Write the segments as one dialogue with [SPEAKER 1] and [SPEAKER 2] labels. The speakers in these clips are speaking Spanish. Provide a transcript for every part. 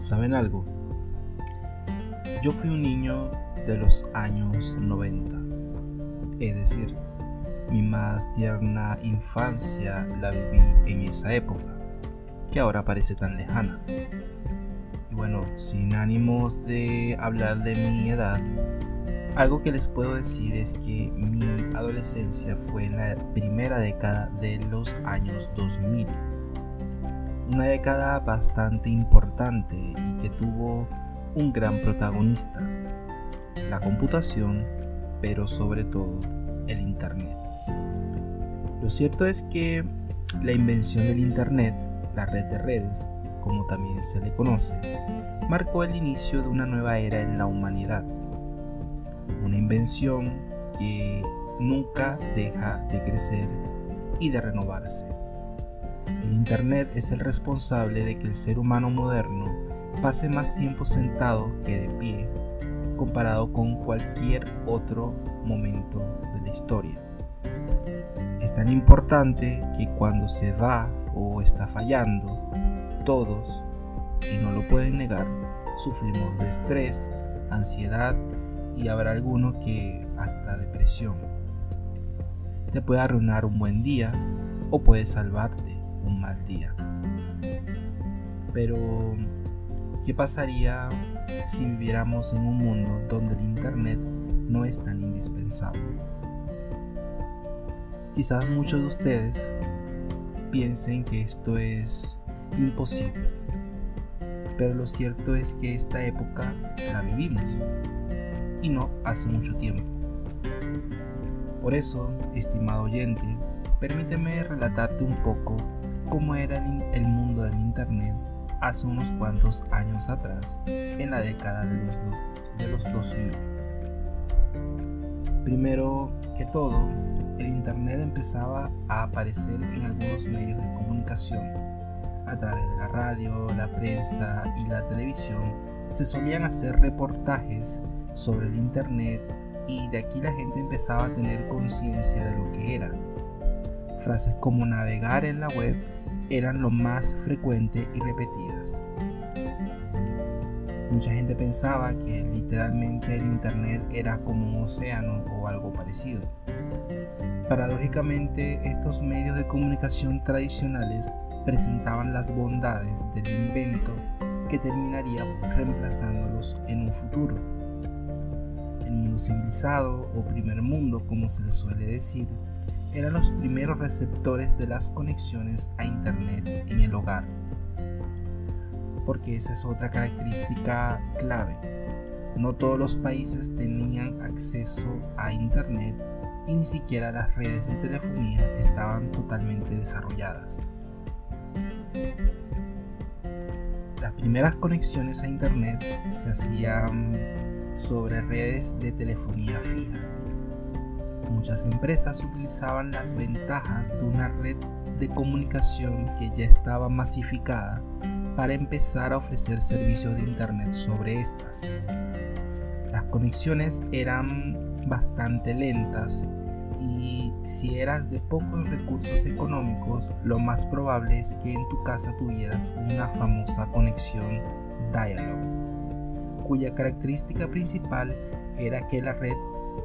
[SPEAKER 1] ¿Saben algo? Yo fui un niño de los años 90. Es decir, mi más tierna infancia la viví en esa época, que ahora parece tan lejana. Y bueno, sin ánimos de hablar de mi edad, algo que les puedo decir es que mi adolescencia fue en la primera década de los años 2000 una década bastante importante y que tuvo un gran protagonista, la computación, pero sobre todo el Internet. Lo cierto es que la invención del Internet, la red de redes, como también se le conoce, marcó el inicio de una nueva era en la humanidad. Una invención que nunca deja de crecer y de renovarse. El Internet es el responsable de que el ser humano moderno pase más tiempo sentado que de pie comparado con cualquier otro momento de la historia. Es tan importante que cuando se va o está fallando, todos, y no lo pueden negar, sufrimos de estrés, ansiedad y habrá alguno que hasta depresión. Te puede arruinar un buen día o puede salvarte un mal día. Pero, ¿qué pasaría si viviéramos en un mundo donde el Internet no es tan indispensable? Quizás muchos de ustedes piensen que esto es imposible, pero lo cierto es que esta época la vivimos y no hace mucho tiempo. Por eso, estimado oyente, permíteme relatarte un poco cómo era el, mundo del Internet hace unos cuantos años atrás, en la década de los, de los 2000. Primero que todo, el Internet empezaba a aparecer en algunos medios de comunicación. A través de la radio, la prensa y la televisión se solían hacer reportajes sobre el Internet y de aquí la gente empezaba a tener conciencia de lo que era. Frases como navegar en la web eran lo más frecuente y repetidas. Mucha gente pensaba que literalmente el Internet era como un océano o algo parecido. Paradójicamente, estos medios de comunicación tradicionales presentaban las bondades del invento que terminaría reemplazándolos en un futuro. El mundo civilizado o primer mundo, como se le suele decir, eran los primeros receptores de las conexiones a Internet en el hogar. Porque esa es otra característica clave. No todos los países tenían acceso a Internet y ni siquiera las redes de telefonía estaban totalmente desarrolladas. Las primeras conexiones a Internet se hacían sobre redes de telefonía fija muchas empresas utilizaban las ventajas de una red de comunicación que ya estaba masificada para empezar a ofrecer servicios de Internet sobre estas. Las conexiones eran bastante lentas y si eras de pocos recursos económicos, lo más probable es que en tu casa tuvieras una famosa conexión Dialog, cuya característica principal era que la red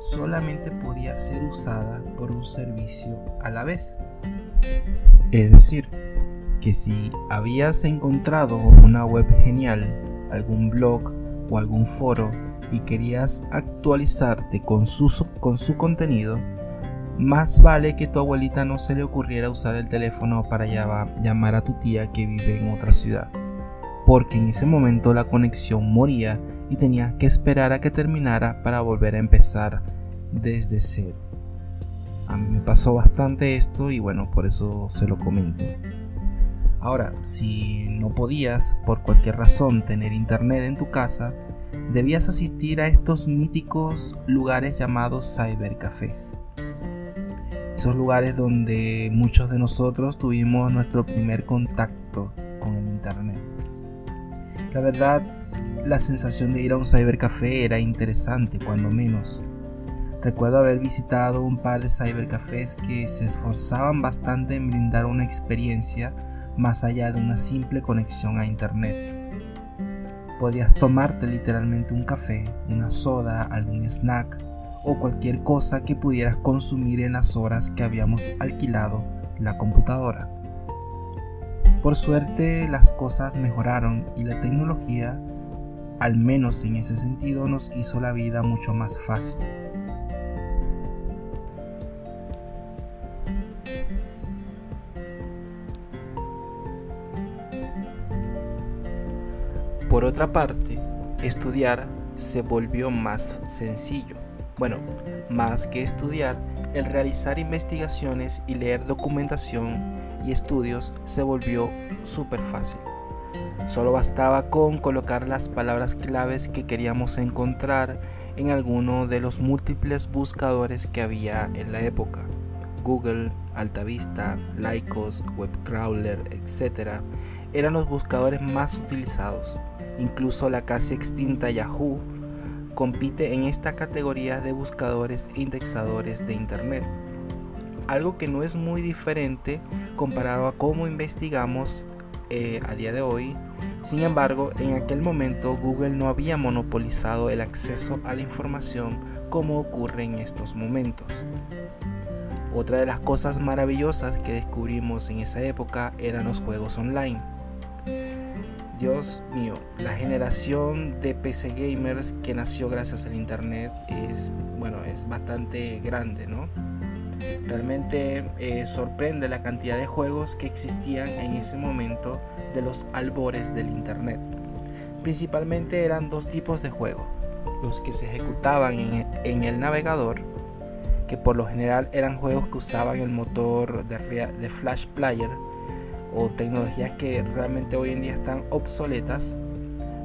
[SPEAKER 1] solamente podía ser usada por un servicio a la vez. Es decir, que si habías encontrado una web genial, algún blog o algún foro y querías actualizarte con su, con su contenido, más vale que tu abuelita no se le ocurriera usar el teléfono para llamar a tu tía que vive en otra ciudad, porque en ese momento la conexión moría y tenías que esperar a que terminara para volver a empezar desde cero. A mí me pasó bastante esto y bueno, por eso se lo comento. Ahora, si no podías por cualquier razón tener internet en tu casa, debías asistir a estos míticos lugares llamados cybercafés. Esos lugares donde muchos de nosotros tuvimos nuestro primer contacto con el internet. La verdad, la sensación de ir a un cybercafé era interesante, cuando menos. Recuerdo haber visitado un par de cybercafés que se esforzaban bastante en brindar una experiencia más allá de una simple conexión a internet. podías tomarte literalmente un café, una soda, algún snack o cualquier cosa que pudieras consumir en las horas que habíamos alquilado la computadora. Por suerte las cosas mejoraron y la tecnología, al menos en ese sentido, nos hizo la vida mucho más fácil. Por otra parte, estudiar se volvió más sencillo. Bueno, más que estudiar, el realizar investigaciones y leer documentación y estudios se volvió súper fácil. Solo bastaba con colocar las palabras claves que queríamos encontrar en alguno de los múltiples buscadores que había en la época. Google, Altavista, Lycos, Webcrawler, etc. eran los buscadores más utilizados. Incluso la casi extinta Yahoo compite en esta categoría de buscadores e indexadores de Internet. Algo que no es muy diferente comparado a cómo investigamos eh, a día de hoy. Sin embargo, en aquel momento Google no había monopolizado el acceso a la información como ocurre en estos momentos. Otra de las cosas maravillosas que descubrimos en esa época eran los juegos online Dios mío, la generación de PC gamers que nació gracias al internet es, bueno, es bastante grande, ¿no? Realmente eh, sorprende la cantidad de juegos que existían en ese momento de los albores del internet. Principalmente eran dos tipos de juegos, los que se ejecutaban en, el navegador, que por lo general eran juegos que usaban el motor de, de Flash Player, o tecnologías que realmente hoy en día están obsoletas.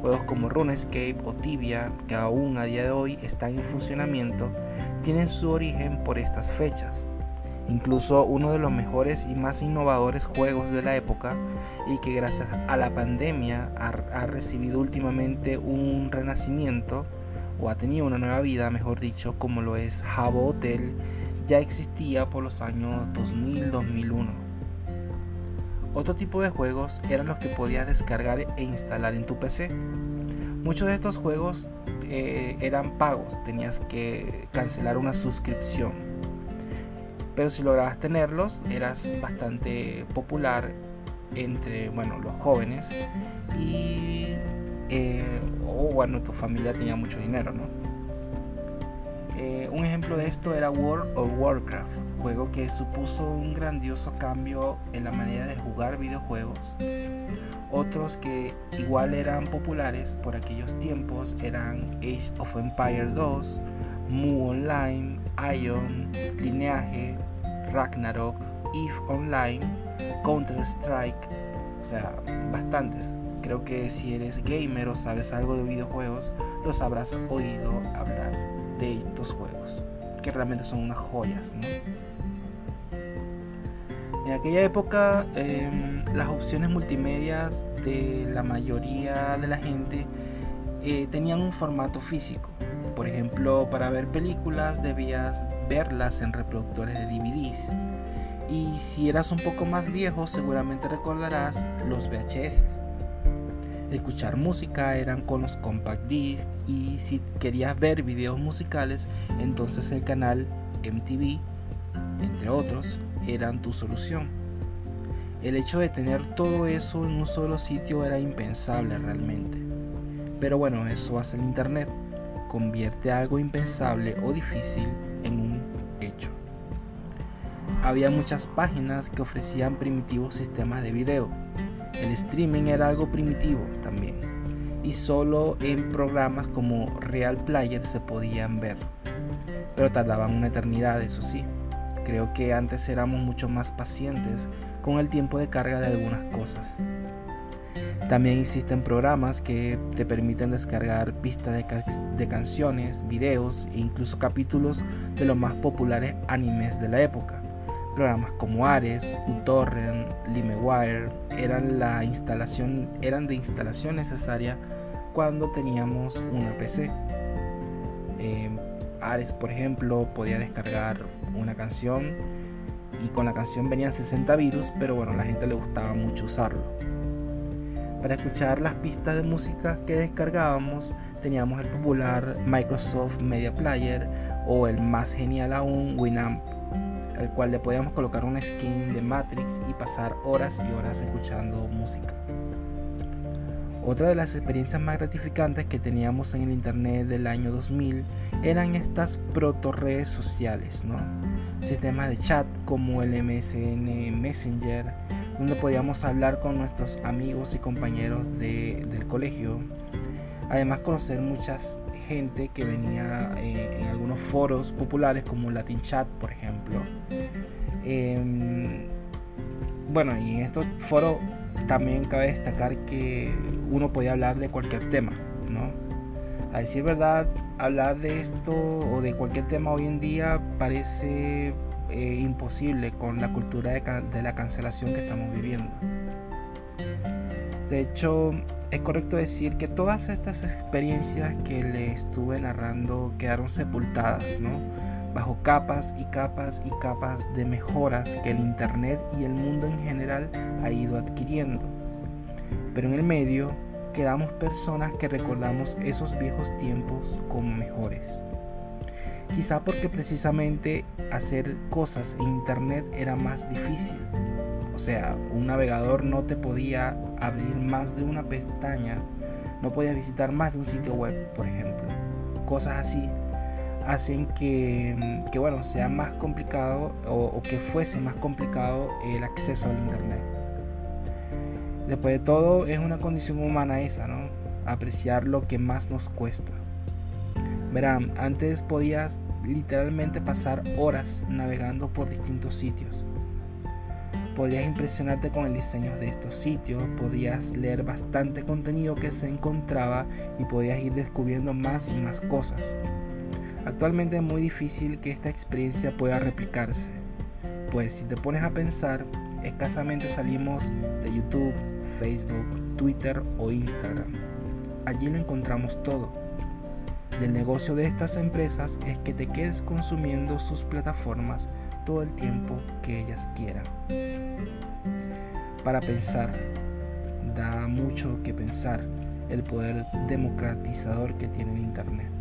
[SPEAKER 1] Juegos como RuneScape o Tibia, que aún a día de hoy están en funcionamiento, tienen su origen por estas fechas. Incluso uno de los mejores y más innovadores juegos de la época y que gracias a la pandemia ha, recibido últimamente un renacimiento o ha tenido una nueva vida, mejor dicho, como lo es Habbo Hotel, ya existía por los años 2000-2001. Otro tipo de juegos eran los que podías descargar e instalar en tu PC. Muchos de estos juegos eh, eran pagos, tenías que cancelar una suscripción. Pero si lograbas tenerlos, eras bastante popular entre bueno, los jóvenes y eh, o bueno, tu familia tenía mucho dinero, ¿no? Eh, un ejemplo de esto era World of Warcraft, juego que supuso un grandioso cambio en la manera de jugar videojuegos. Otros que igual eran populares por aquellos tiempos eran Age of Empire 2, Mu Online, Ion, Lineage, Ragnarok, Eve Online, Counter-Strike, o sea, bastantes. Creo que si eres gamer o sabes algo de videojuegos, los habrás oído hablar de estos juegos, que realmente son unas joyas. En aquella época em, las opciones multimedias de la mayoría de la gente eh, tenían un formato físico. Por ejemplo, para ver películas debías verlas en reproductores de DVDs. Y si eras un poco más viejo, seguramente recordarás los VHS escuchar música eran con los compact discs y si querías ver videos musicales, entonces el canal MTV, entre otros, eran tu solución. El hecho de tener todo eso en un solo sitio era impensable realmente. Pero bueno, eso hace el Internet. Convierte algo impensable o difícil en un hecho. Había muchas páginas que ofrecían primitivos sistemas de video, el streaming era algo primitivo también y solo en programas como Real Player se podían ver. Pero tardaban una eternidad, eso sí. Creo que antes éramos mucho más pacientes con el tiempo de carga de algunas cosas. También existen programas que te permiten descargar pistas de, canciones, videos e incluso capítulos de los más populares animes de la época. Programas como Ares, uTorrent, LimeWire eran, la instalación, eran de instalación necesaria cuando teníamos una PC. Em, Ares, por ejemplo, podía descargar una canción y con la canción venían 60 virus, pero bueno, a la gente le gustaba mucho usarlo. Para escuchar las pistas de música que descargábamos teníamos el popular Microsoft Media Player o el más genial aún Winamp, al cual le podíamos colocar una skin de Matrix y pasar horas y horas escuchando música. Otra de las experiencias más gratificantes que teníamos en el internet del año 2000 eran estas proto redes sociales, ¿no? Sistemas de chat como el MSN Messenger, donde podíamos hablar con nuestros amigos y compañeros del colegio. Además conocer mucha gente que venía eh, en algunos foros populares como Latin Chat, por ejemplo. Em, bueno, y en estos foros también cabe destacar que uno podía hablar de cualquier tema, ¿no? A decir verdad, hablar de esto o de cualquier tema hoy en día parece eh, imposible con la cultura de, la cancelación que estamos viviendo. De hecho, es correcto decir que todas estas experiencias que le estuve narrando quedaron sepultadas, ¿no? Bajo capas y capas y capas de mejoras que el Internet y el mundo en general ha ido adquiriendo. Pero en el medio quedamos personas que recordamos esos viejos tiempos como mejores. Quizá porque precisamente hacer cosas en internet era más difícil. O sea, un navegador no te podía abrir más de una pestaña, no podías visitar más de un sitio web, por ejemplo. Cosas así hacen que, bueno, sea más complicado o, o que fuese más complicado el acceso al internet. Después de todo, es una condición humana esa, ¿no? Apreciar lo que más nos cuesta. Verán, antes podías literalmente pasar horas navegando por distintos sitios. Podías impresionarte con el diseño de estos sitios, podías leer bastante contenido que se encontraba y podías ir descubriendo más y más cosas. Actualmente es muy difícil que esta experiencia pueda replicarse, pues si te pones a pensar, escasamente salimos de YouTube, Facebook, Twitter o Instagram. Allí lo encontramos todo. Y el negocio de estas empresas es que te quedes consumiendo sus plataformas todo el tiempo que ellas quieran. Para pensar, da mucho que pensar el poder democratizador que tiene el Internet.